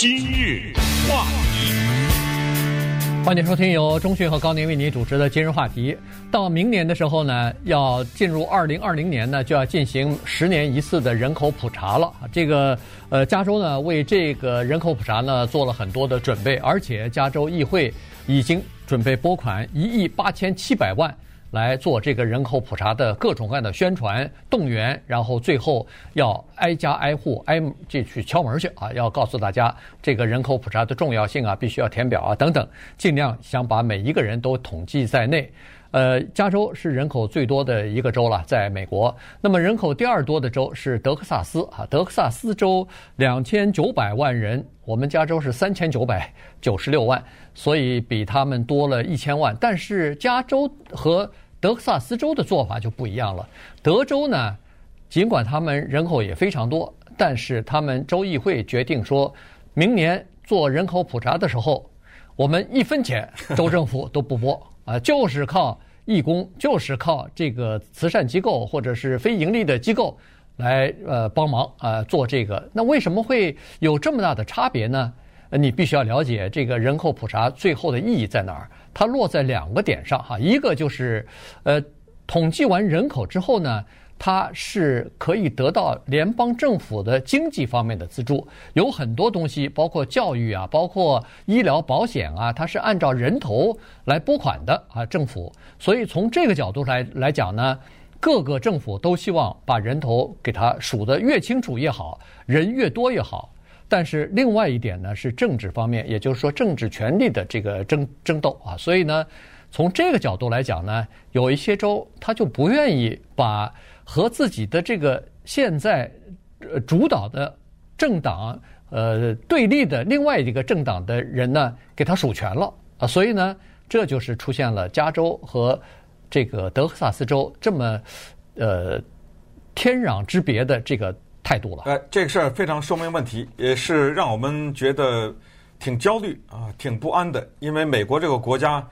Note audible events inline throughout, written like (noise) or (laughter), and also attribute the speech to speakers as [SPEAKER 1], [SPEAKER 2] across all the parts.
[SPEAKER 1] 今日话题，
[SPEAKER 2] 欢迎收听由中讯和高宁为您主持的今日话题。到明年的时候呢，要进入二零二零年呢，就要进行十年一次的人口普查了。这个呃，加州呢为这个人口普查呢做了很多的准备，而且加州议会已经准备拨款一亿八千七百万。来做这个人口普查的各种各样的宣传动员，然后最后要挨家挨户挨进去敲门去啊！要告诉大家这个人口普查的重要性啊，必须要填表啊等等，尽量想把每一个人都统计在内。呃，加州是人口最多的一个州了，在美国。那么人口第二多的州是德克萨斯啊，德克萨斯州两千九百万人，我们加州是三千九百九十六万，所以比他们多了一千万。但是加州和德克萨斯州的做法就不一样了。德州呢，尽管他们人口也非常多，但是他们州议会决定说，明年做人口普查的时候，我们一分钱州政府都不拨。啊，就是靠义工，就是靠这个慈善机构或者是非盈利的机构来呃帮忙啊做这个。那为什么会有这么大的差别呢？你必须要了解这个人口普查最后的意义在哪儿。它落在两个点上哈，一个就是呃统计完人口之后呢。它是可以得到联邦政府的经济方面的资助，有很多东西，包括教育啊，包括医疗保险啊，它是按照人头来拨款的啊，政府。所以从这个角度来来讲呢，各个政府都希望把人头给它数得越清楚越好，人越多越好。但是另外一点呢，是政治方面，也就是说政治权力的这个争争斗啊。所以呢，从这个角度来讲呢，有一些州他就不愿意把。和自己的这个现在主导的政党呃对立的另外一个政党的人呢，给他数权了啊，所以呢，这就是出现了加州和这个德克萨斯州这么呃天壤之别的这个态度了。
[SPEAKER 3] 呃，这个事儿非常说明问题，也是让我们觉得挺焦虑啊，挺不安的，因为美国这个国家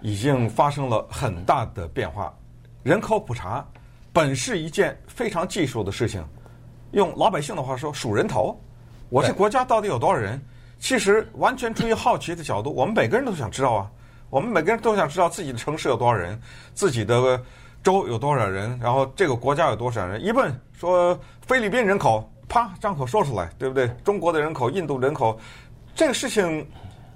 [SPEAKER 3] 已经发生了很大的变化，人口普查。本是一件非常技术的事情，用老百姓的话说，数人头。我这国家到底有多少人？其实完全出于好奇的角度，我们每个人都想知道啊。我们每个人都想知道自己的城市有多少人，自己的州有多少人，然后这个国家有多少人。一问说菲律宾人口，啪，张口说出来，对不对？中国的人口、印度人口，这个事情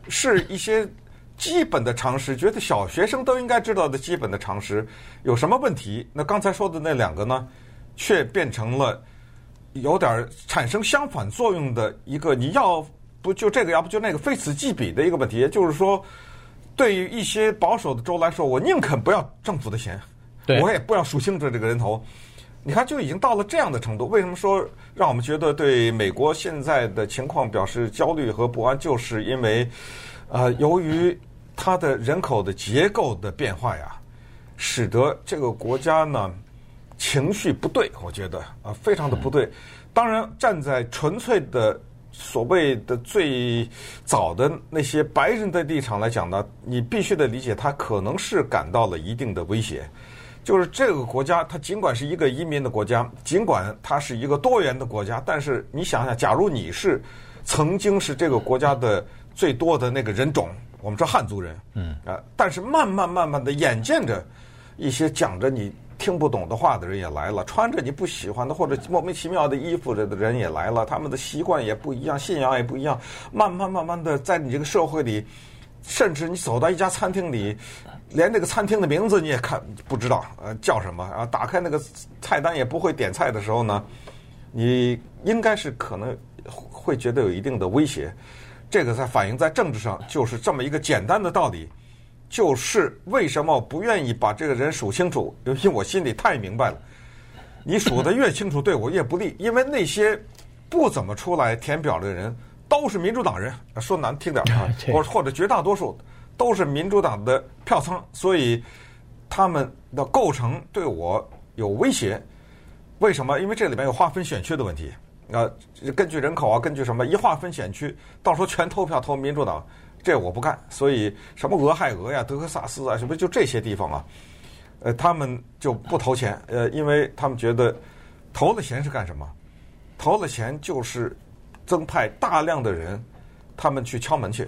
[SPEAKER 3] 是一些。基本的常识，觉得小学生都应该知道的基本的常识，有什么问题？那刚才说的那两个呢，却变成了有点产生相反作用的一个，你要不就这个，要不就那个，非此即彼的一个问题。也就是说，对于一些保守的州来说，我宁肯不要政府的
[SPEAKER 2] 钱，
[SPEAKER 3] 我也不要数清楚这个人头。你看，就已经到了这样的程度。为什么说让我们觉得对美国现在的情况表示焦虑和不安？就是因为，呃，由于它的人口的结构的变化呀，使得这个国家呢情绪不对，我觉得啊非常的不对。当然，站在纯粹的所谓的最早的那些白人的立场来讲呢，你必须得理解，他可能是感到了一定的威胁。就是这个国家，它尽管是一个移民的国家，尽管它是一个多元的国家，但是你想想，假如你是曾经是这个国家的最多的那个人种。我们说汉族人，嗯啊，但是慢慢慢慢的，眼见着一些讲着你听不懂的话的人也来了，穿着你不喜欢的或者莫名其妙的衣服的人也来了，他们的习惯也不一样，信仰也不一样，慢慢慢慢的，在你这个社会里，甚至你走到一家餐厅里，连那个餐厅的名字你也看不知道，呃，叫什么啊？打开那个菜单也不会点菜的时候呢，你应该是可能会觉得有一定的威胁。这个在反映在政治上，就是这么一个简单的道理，就是为什么不愿意把这个人数清楚？因为我心里太明白了，你数的越清楚，对我越不利。因为那些不怎么出来填表的人都是民主党人，说难听点啊，(laughs) 或或者绝大多数都是民主党的票仓，所以他们的构成对我有威胁。为什么？因为这里面有划分选区的问题。啊，根据人口啊，根据什么一划分选区，到时候全投票投民主党，这我不干。所以什么俄亥俄呀、德克萨斯啊，什么就这些地方啊，呃，他们就不投钱，呃，因为他们觉得投了钱是干什么？投了钱就是增派大量的人他们去敲门去，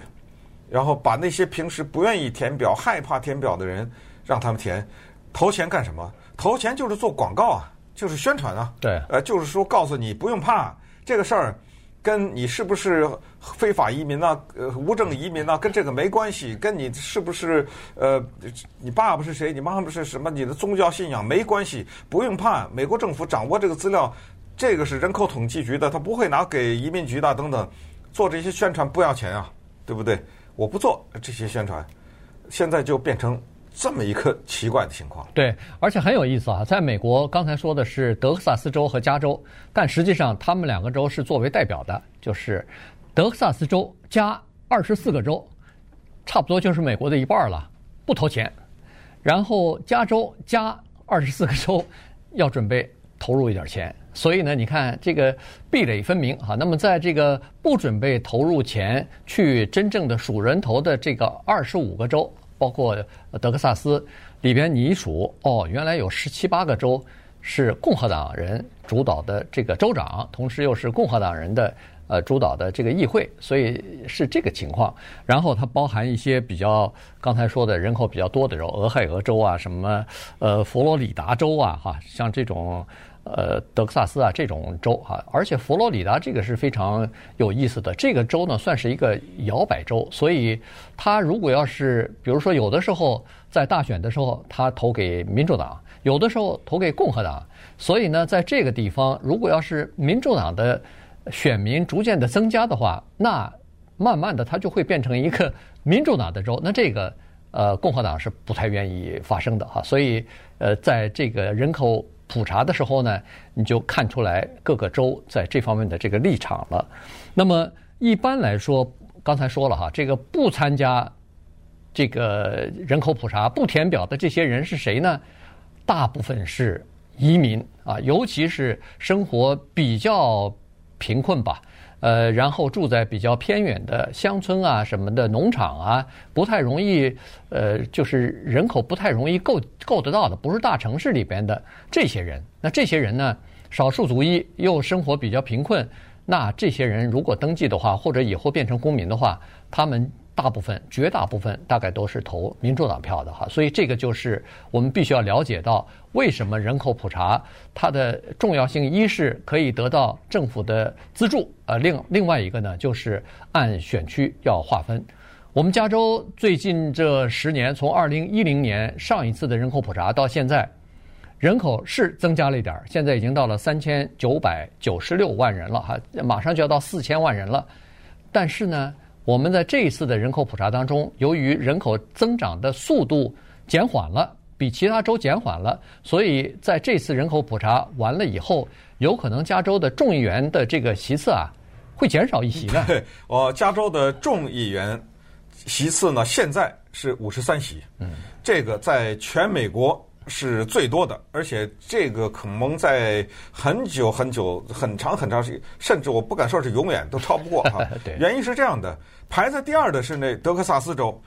[SPEAKER 3] 然后把那些平时不愿意填表、害怕填表的人让他们填，投钱干什么？投钱就是做广告啊，就是宣传啊。
[SPEAKER 2] 对，
[SPEAKER 3] 呃，就是说告诉你不用怕这个事儿。跟你是不是非法移民啊？呃，无证移民啊？跟这个没关系。跟你是不是呃，你爸爸是谁？你妈妈是什么？你的宗教信仰没关系，不用怕。美国政府掌握这个资料，这个是人口统计局的，他不会拿给移民局的等等。做这些宣传不要钱啊，对不对？我不做这些宣传，现在就变成。这么一个奇怪的情况，
[SPEAKER 2] 对，而且很有意思啊。在美国，刚才说的是德克萨斯州和加州，但实际上他们两个州是作为代表的，就是德克萨斯州加二十四个州，差不多就是美国的一半了，不投钱。然后加州加二十四个州 (laughs) 要准备投入一点钱，所以呢，你看这个壁垒分明啊。那么在这个不准备投入钱去真正的数人头的这个二十五个州。包括德克萨斯里边，你一数哦，原来有十七八个州是共和党人主导的这个州长，同时又是共和党人的呃主导的这个议会，所以是这个情况。然后它包含一些比较刚才说的人口比较多的州，俄亥俄州啊，什么呃佛罗里达州啊，哈，像这种。呃，德克萨斯啊，这种州啊，而且佛罗里达这个是非常有意思的。这个州呢，算是一个摇摆州，所以他如果要是，比如说有的时候在大选的时候，他投给民主党，有的时候投给共和党，所以呢，在这个地方，如果要是民主党的选民逐渐的增加的话，那慢慢的它就会变成一个民主党的州，那这个呃共和党是不太愿意发生的哈。所以呃，在这个人口。普查的时候呢，你就看出来各个州在这方面的这个立场了。那么一般来说，刚才说了哈，这个不参加这个人口普查、不填表的这些人是谁呢？大部分是移民啊，尤其是生活比较贫困吧。呃，然后住在比较偏远的乡村啊，什么的农场啊，不太容易，呃，就是人口不太容易够够得到的，不是大城市里边的这些人。那这些人呢，少数族裔又生活比较贫困，那这些人如果登记的话，或者以后变成公民的话，他们。大部分、绝大部分大概都是投民主党票的哈，所以这个就是我们必须要了解到为什么人口普查它的重要性。一是可以得到政府的资助，呃，另另外一个呢，就是按选区要划分。我们加州最近这十年，从二零一零年上一次的人口普查到现在，人口是增加了一点，现在已经到了三千九百九十六万人了哈，马上就要到四千万人了，但是呢。我们在这一次的人口普查当中，由于人口增长的速度减缓了，比其他州减缓了，所以在这次人口普查完了以后，有可能加州的众议员的这个席次啊会减少一席呢。
[SPEAKER 3] 对，呃，加州的众议员席次呢，现在是五十三席，嗯，这个在全美国。是最多的，而且这个可能在很久很久、很长很长时间，甚至我不敢说是永远都超不过哈。(laughs)
[SPEAKER 2] 对
[SPEAKER 3] 原因是这样的，排在第二的是那德克萨斯州，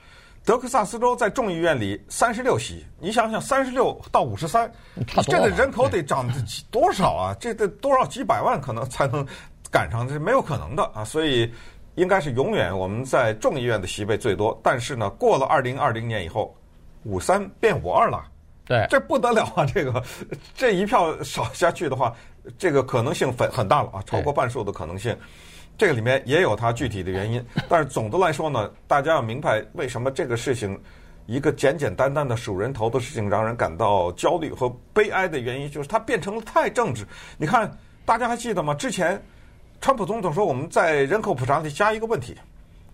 [SPEAKER 3] 德克萨斯州在众议院里三十六席，你想想三十六到五十三，这个人口得涨多少啊？(laughs) 这得多少几百万可能才能赶上，这是没有可能的啊！所以应该是永远我们在众议院的席位最多，但是呢，过了二零二零年以后，五三变五二了。
[SPEAKER 2] 对，
[SPEAKER 3] 这不得了啊！这个这一票少下去的话，这个可能性很很大了啊，超过半数的可能性。这个里面也有它具体的原因，(laughs) 但是总的来说呢，大家要明白为什么这个事情，一个简简单单的数人头的事情让人感到焦虑和悲哀的原因，就是它变成了太政治。你看，大家还记得吗？之前，川普总统说我们在人口普查里加一个问题。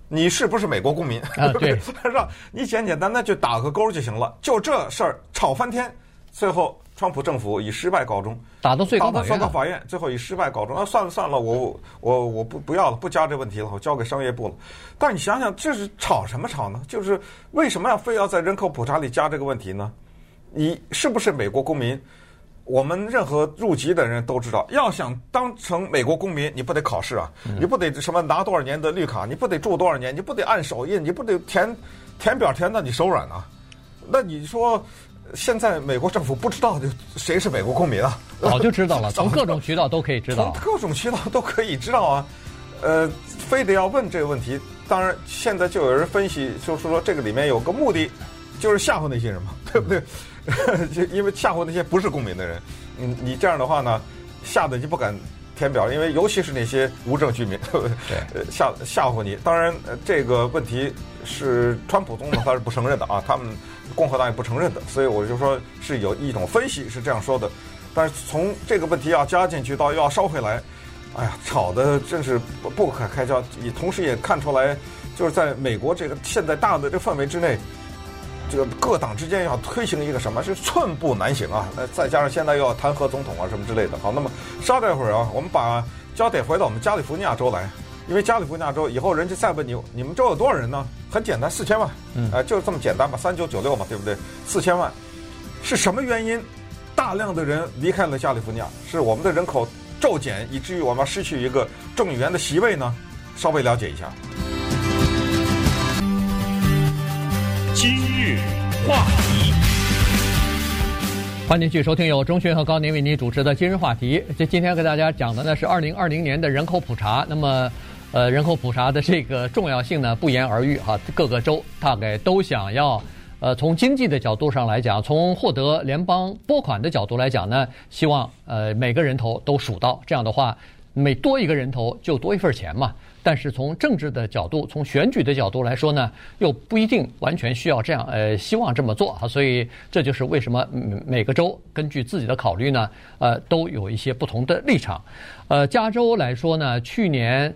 [SPEAKER 3] 你是不是美国公民？
[SPEAKER 2] 啊，对，(laughs)
[SPEAKER 3] 让你简简单单就打个勾就行了。就这事儿吵翻天，最后川普政府以失败告终，
[SPEAKER 2] 打到最高法院，
[SPEAKER 3] 打到最高法院，最后以失败告终。啊，算了算了，我我我不不要了，不加这问题了，我交给商业部了。但是你想想，这是吵什么吵呢？就是为什么要非要在人口普查里加这个问题呢？你是不是美国公民？我们任何入籍的人都知道，要想当成美国公民，你不得考试啊？你不得什么拿多少年的绿卡？你不得住多少年？你不得按手印？你不得填填表填到你手软啊？那你说现在美国政府不知道就谁是美国公民啊？
[SPEAKER 2] 早就知道了，(laughs) 从各种渠道都可以知道，
[SPEAKER 3] 从各种渠道都可以知道啊。呃，非得要问这个问题。当然，现在就有人分析，就是说这个里面有个目的，就是吓唬那些人嘛，对不对？(laughs) 就因为吓唬那些不是公民的人，你你这样的话呢，吓得就不敢填表，因为尤其是那些无证居民，(laughs) 吓吓唬你。当然，这个问题是川普总统他是不承认的啊，他们共和党也不承认的，所以我就说是有一种分析是这样说的。但是从这个问题要加进去到又要烧回来。哎呀，吵得真是不不可开交，也同时也看出来，就是在美国这个现在大的这范围之内，这个各党之间要推行一个什么是寸步难行啊！那再加上现在又要弹劾总统啊什么之类的。好，那么稍待会儿啊，我们把焦点回到我们加利福尼亚州来，因为加利福尼亚州以后人家再问你，你们州有多少人呢？很简单，四千万，嗯，哎，就这么简单吧，三九九六嘛，对不对？四千万，是什么原因？大量的人离开了加利福尼亚，是我们的人口。骤减，以至于我们要失去一个众议员的席位呢？稍微了解一下。
[SPEAKER 1] 话题，
[SPEAKER 2] 欢迎继续收听由钟迅和高宁为您主持的今日话题。这今天给大家讲的呢是二零二零年的人口普查。那么，呃，人口普查的这个重要性呢不言而喻哈，各个州大概都想要。呃，从经济的角度上来讲，从获得联邦拨款的角度来讲呢，希望呃每个人头都数到，这样的话，每多一个人头就多一份钱嘛。但是从政治的角度，从选举的角度来说呢，又不一定完全需要这样，呃，希望这么做啊。所以这就是为什么每个州根据自己的考虑呢，呃，都有一些不同的立场。呃，加州来说呢，去年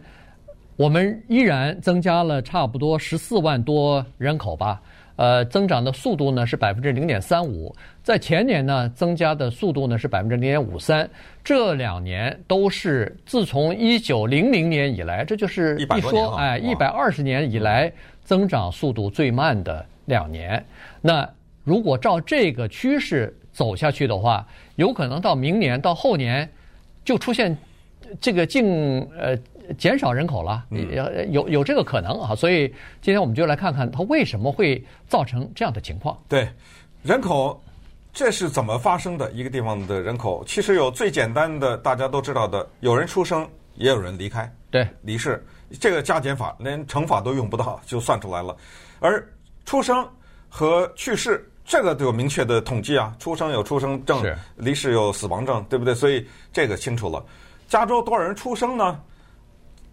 [SPEAKER 2] 我们依然增加了差不多十四万多人口吧。呃，增长的速度呢是百分之零点三五，在前年呢增加的速度呢是百分之零点五三，这两年都是自从一九零零年以来，这就是一说哎一百二十年以来增长速度最慢的两年。那如果照这个趋势走下去的话，有可能到明年到后年就出现这个净呃。减少人口了，有有有这个可能啊，所以今天我们就来看看它为什么会造成这样的情况。
[SPEAKER 3] 对，人口这是怎么发生的？一个地方的人口其实有最简单的，大家都知道的，有人出生，也有人离开，
[SPEAKER 2] 对，
[SPEAKER 3] 离世，这个加减法连乘法都用不到就算出来了。而出生和去世这个都有明确的统计啊，出生有出生证，离世有死亡证，对不对？所以这个清楚了。加州多少人出生呢？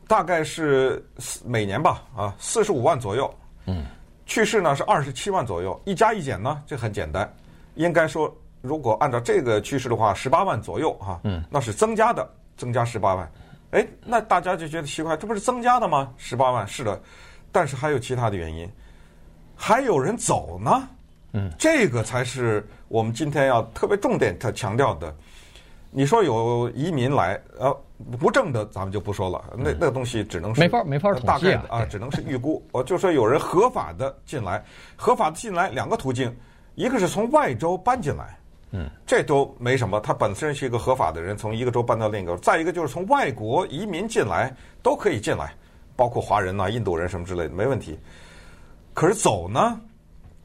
[SPEAKER 3] 大概是每年吧，啊，四十五万左右。嗯，去世呢是二十七万左右，一加一减呢，这很简单。应该说，如果按照这个趋势的话，十八万左右哈，嗯，那是增加的，增加十八万。哎，那大家就觉得奇怪，这不是增加的吗？十八万是的，但是还有其他的原因，还有人走呢。嗯，这个才是我们今天要特别重点特强调的。你说有移民来，呃。不正的咱们就不说了，那那个东西只能是
[SPEAKER 2] 没法没法统计啊，
[SPEAKER 3] 啊，只能是预估。我就说有人合法的进来，合法的进来两个途径，一个是从外州搬进来，嗯，这都没什么，他本身是一个合法的人，从一个州搬到另一个。再一个就是从外国移民进来都可以进来，包括华人呐、印度人什么之类的，没问题。可是走呢，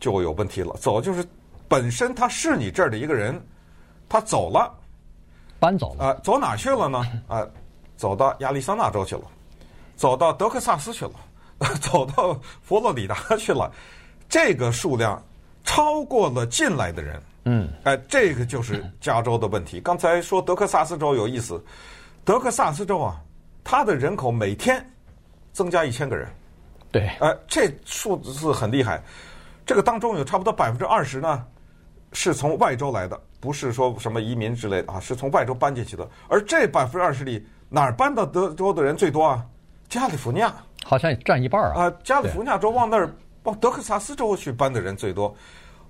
[SPEAKER 3] 就有问题了。走就是本身他是你这儿的一个人，他走了。
[SPEAKER 2] 搬走了啊？
[SPEAKER 3] 走哪去了呢？啊，走到亚利桑那州去了，走到德克萨斯去了，(laughs) 走到佛罗里达去了。这个数量超过了进来的人。嗯，哎，这个就是加州的问题。刚才说德克萨斯州有意思，德克萨斯州啊，它的人口每天增加一千个人。
[SPEAKER 2] 对，
[SPEAKER 3] 哎，这数字很厉害。这个当中有差不多百分之二十呢，是从外州来的。不是说什么移民之类的啊，是从外州搬进去的。而这百分之二十里，哪儿搬到德州的人最多啊？加利福尼亚
[SPEAKER 2] 好像也占一半啊。
[SPEAKER 3] 啊，加利福尼亚州往那儿往德克萨斯州去搬的人最多。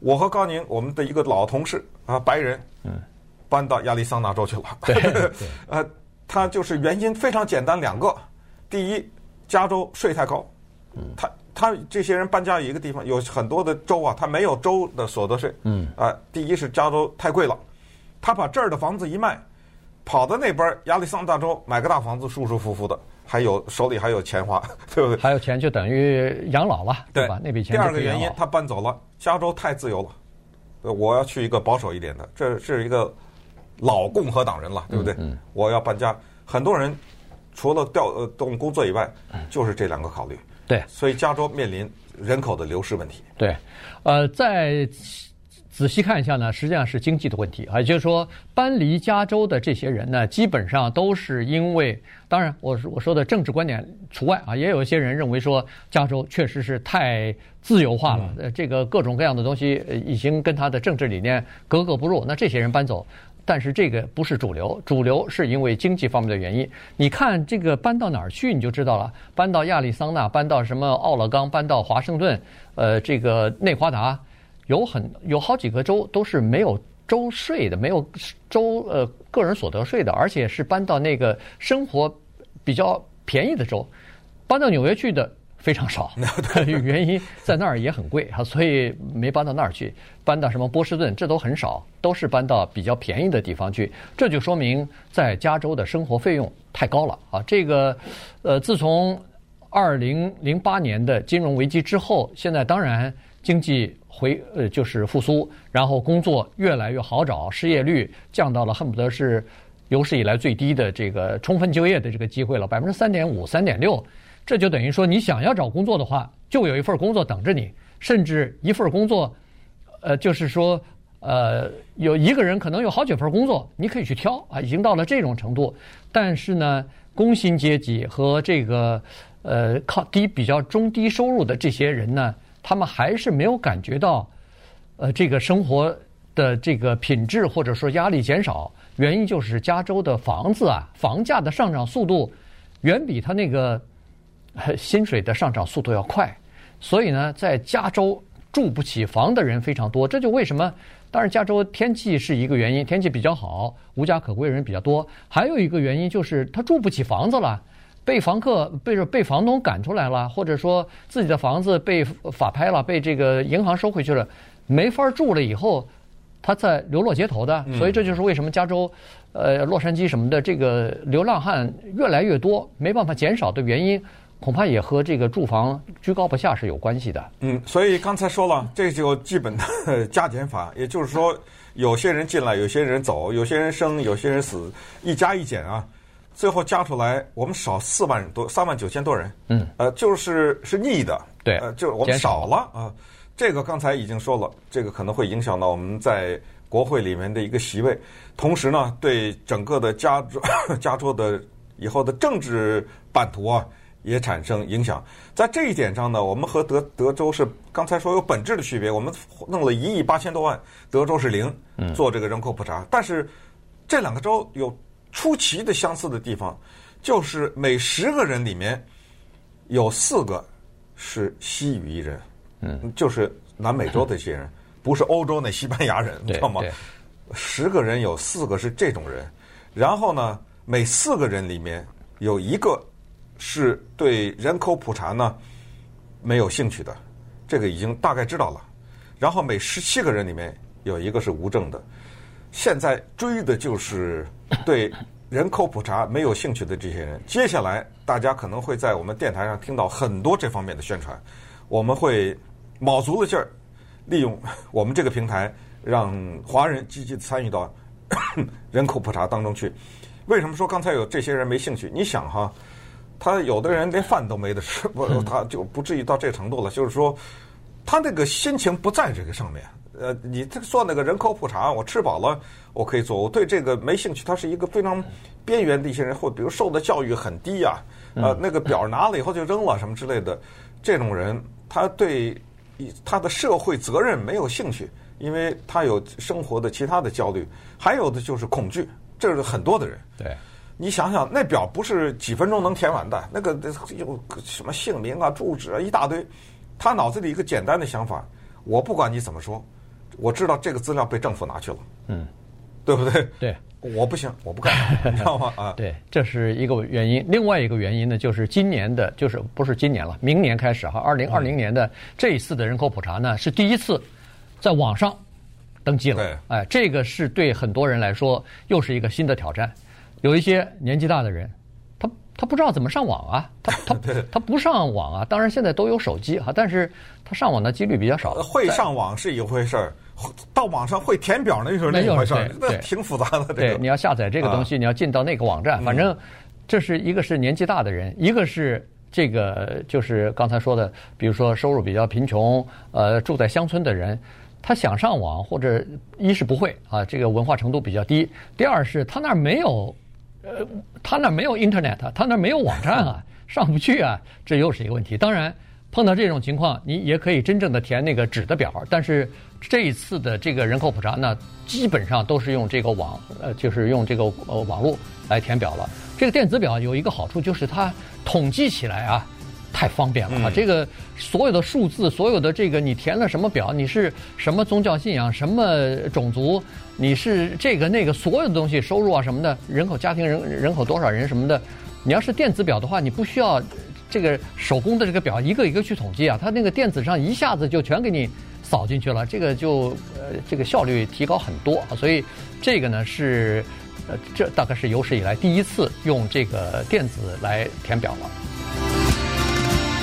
[SPEAKER 3] 我和高宁，我们的一个老同事啊，白人，嗯，搬到亚利桑那州去了。(laughs)
[SPEAKER 2] 对，(laughs)
[SPEAKER 3] 呃，他就是原因非常简单，两个：第一，加州税太高，嗯，他。他这些人搬家有一个地方，有很多的州啊，他没有州的所得税。嗯。啊，第一是加州太贵了，他把这儿的房子一卖，跑到那边亚利桑那州买个大房子，舒舒服服的，还有手里还有钱花，(laughs) 对不对？
[SPEAKER 2] 还有钱就等于养老了，对吧？那笔钱。
[SPEAKER 3] 第二个原因，他搬走了，加州太自由了。我要去一个保守一点的，这是一个老共和党人了，对不对？嗯。我要搬家，很多人除了调呃动工作以外，就是这两个考虑。
[SPEAKER 2] 对，
[SPEAKER 3] 所以加州面临人口的流失问题。
[SPEAKER 2] 对，呃，再。仔细看一下呢，实际上是经济的问题啊，也就是说，搬离加州的这些人呢，基本上都是因为，当然，我我说的政治观点除外啊，也有一些人认为说，加州确实是太自由化了，呃，这个各种各样的东西已经跟他的政治理念格格不入，那这些人搬走，但是这个不是主流，主流是因为经济方面的原因。你看这个搬到哪儿去，你就知道了，搬到亚利桑那，搬到什么奥勒冈，搬到华盛顿，呃，这个内华达。有很有好几个州都是没有州税的，没有州呃个人所得税的，而且是搬到那个生活比较便宜的州，搬到纽约去的非常少，(laughs) (laughs) 原因在那儿也很贵啊，所以没搬到那儿去。搬到什么波士顿，这都很少，都是搬到比较便宜的地方去。这就说明在加州的生活费用太高了啊。这个呃，自从二零零八年的金融危机之后，现在当然经济。回呃就是复苏，然后工作越来越好找，失业率降到了恨不得是有史以来最低的这个充分就业的这个机会了，百分之三点五、三点六，这就等于说你想要找工作的话，就有一份工作等着你，甚至一份工作，呃，就是说呃有一个人可能有好几份工作，你可以去挑啊，已经到了这种程度。但是呢，工薪阶级和这个呃靠低比较中低收入的这些人呢。他们还是没有感觉到，呃，这个生活的这个品质或者说压力减少，原因就是加州的房子啊，房价的上涨速度远比他那个薪水的上涨速度要快，所以呢，在加州住不起房的人非常多。这就为什么，当然加州天气是一个原因，天气比较好，无家可归的人比较多，还有一个原因就是他住不起房子了。被房客被被房东赶出来了，或者说自己的房子被法拍了，被这个银行收回去了，没法住了。以后他在流落街头的，所以这就是为什么加州，呃，洛杉矶什么的这个流浪汉越来越多，没办法减少的原因，恐怕也和这个住房居高不下是有关系的。
[SPEAKER 3] 嗯，所以刚才说了，这就基本的加减法，也就是说，有些人进来，有些人走，有些人生，有些人死，一加一减啊。最后加出来，我们少四万多，三万九千多人。
[SPEAKER 2] 嗯，
[SPEAKER 3] 呃，就是是逆的。
[SPEAKER 2] 对，
[SPEAKER 3] 呃，就是我们少了啊。这个刚才已经说了，这个可能会影响到我们在国会里面的一个席位，同时呢，对整个的加州加州的以后的政治版图啊，也产生影响。在这一点上呢，我们和德德州是刚才说有本质的区别。我们弄了一亿八千多万，德州是零，做这个人口普查，但是这两个州有。出奇的相似的地方，就是每十个人里面有四个是西语裔人，嗯，就是南美洲的这些人，不是欧洲那西班牙人，你知道吗？十个人有四个是这种人，然后呢，每四个人里面有一个是对人口普查呢没有兴趣的，这个已经大概知道了。然后每十七个人里面有一个是无证的。现在追的就是对人口普查没有兴趣的这些人。接下来，大家可能会在我们电台上听到很多这方面的宣传。我们会卯足了劲儿，利用我们这个平台，让华人积极参与到人口普查当中去。为什么说刚才有这些人没兴趣？你想哈，他有的人连饭都没得吃，不，(laughs) 他就不至于到这程度了。就是说，他那个心情不在这个上面。呃，你这个做那个人口普查，我吃饱了，我可以做。我对这个没兴趣。他是一个非常边缘的一些人，或比如受的教育很低呀、啊，呃，那个表拿了以后就扔了什么之类的。这种人，他对他的社会责任没有兴趣，因为他有生活的其他的焦虑。还有的就是恐惧，这是很多的人。
[SPEAKER 2] 对，
[SPEAKER 3] 你想想，那表不是几分钟能填完的，那个有什么姓名啊、住址啊一大堆，他脑子里一个简单的想法，我不管你怎么说。我知道这个资料被政府拿去了，
[SPEAKER 2] 嗯，
[SPEAKER 3] 对不对？
[SPEAKER 2] 对，
[SPEAKER 3] 我不行，我不干，你知道吗？啊，
[SPEAKER 2] 对，(laughs) 这是一个原因。另外一个原因呢，就是今年的，就是不是今年了，明年开始哈，二零二零年的这一次的人口普查呢，是第一次在网上登记了。哎，这个是对很多人来说又是一个新的挑战。有一些年纪大的人，他他不知道怎么上网啊，他他 (laughs) 他不上网啊。当然现在都有手机哈，但是他上网的几率比较少。
[SPEAKER 3] 会上网是一回事儿。到网上会填表那就是另一回事儿，那挺复杂的。
[SPEAKER 2] 对，你要下载这个东西，你要进到那个网站，反正这是一个是年纪大的人，一个是这个就是刚才说的，比如说收入比较贫穷，呃，住在乡村的人，他想上网或者一是不会啊，这个文化程度比较低；第二是他那儿没有，呃，他那没有 Internet，他那没有网站啊，(laughs) 上不去啊，这又是一个问题。当然。碰到这种情况，你也可以真正的填那个纸的表，但是这一次的这个人口普查呢，基本上都是用这个网，呃，就是用这个呃网络来填表了。这个电子表有一个好处，就是它统计起来啊，太方便了啊。这个所有的数字，所有的这个你填了什么表，你是什么宗教信仰，什么种族，你是这个那个，所有的东西，收入啊什么的，人口、家庭人人口多少人什么的，你要是电子表的话，你不需要。这个手工的这个表一个一个去统计啊，它那个电子上一下子就全给你扫进去了，这个就呃这个效率提高很多啊，所以这个呢是呃这大概是有史以来第一次用这个电子来填表了。